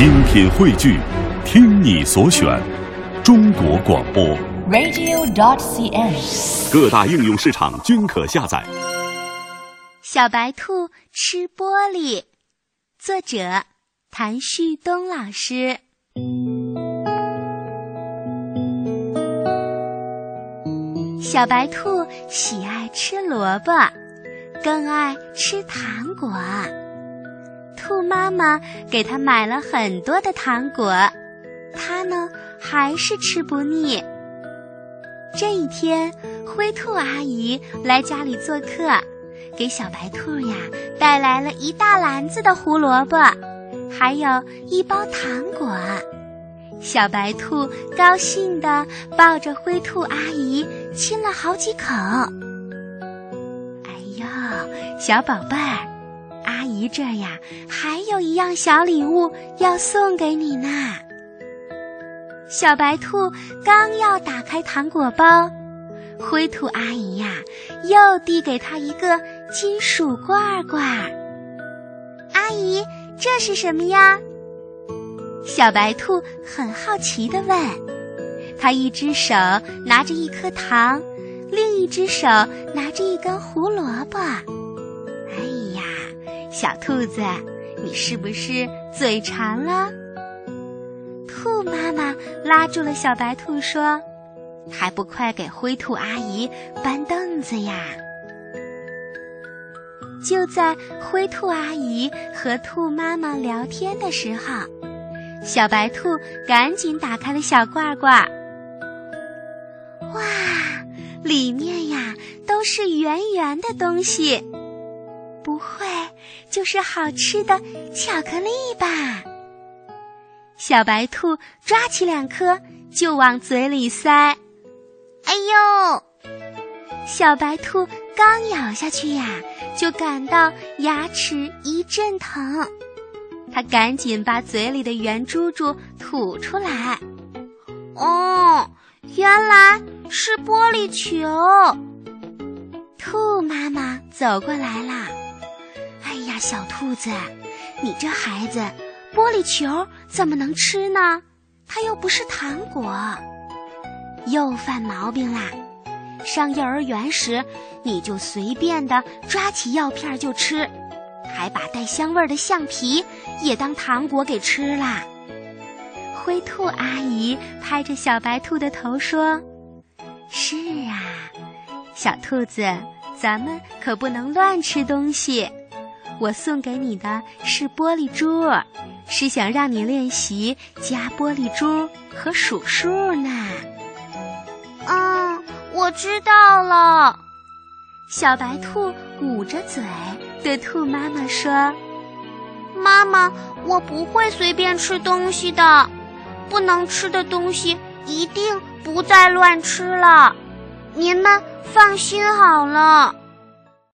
精品汇聚，听你所选，中国广播。radio.cn。各大应用市场均可下载。小白兔吃玻璃，作者谭旭东老师。小白兔喜爱吃萝卜，更爱吃糖果。兔妈妈给它买了很多的糖果，它呢还是吃不腻。这一天，灰兔阿姨来家里做客，给小白兔呀带来了一大篮子的胡萝卜，还有一包糖果。小白兔高兴地抱着灰兔阿姨亲了好几口。哎呦，小宝贝儿，姨这呀还有一样小礼物要送给你呢。小白兔刚要打开糖果包，灰兔阿姨呀又递给他一个金属罐罐。阿姨，这是什么呀？小白兔很好奇地问。它一只手拿着一颗糖，另一只手拿着一根胡萝卜。哎呀，小兔子，你是不是嘴馋了？兔妈妈拉住了小白兔，说：“还不快给灰兔阿姨搬凳子呀！”就在灰兔阿姨和兔妈妈聊天的时候，小白兔赶紧打开了小罐罐。哇，里面呀都是圆圆的东西，不会就是好吃的巧克力吧？小白兔抓起两颗就往嘴里塞，哎呦！小白兔刚咬下去呀，就感到牙齿一阵疼，它赶紧把嘴里的圆珠珠吐出来。哦，原来是玻璃球。兔妈妈走过来啦，哎呀，小兔子，你这孩子。玻璃球怎么能吃呢？它又不是糖果，又犯毛病啦！上幼儿园时，你就随便的抓起药片就吃，还把带香味的橡皮也当糖果给吃啦。灰兔阿姨拍着小白兔的头说：“是啊，小兔子，咱们可不能乱吃东西。我送给你的是玻璃珠。”是想让你练习夹玻璃珠和数数呢。嗯，我知道了。小白兔捂着嘴对兔妈妈说：“妈妈，我不会随便吃东西的，不能吃的东西一定不再乱吃了。您们放心好了。”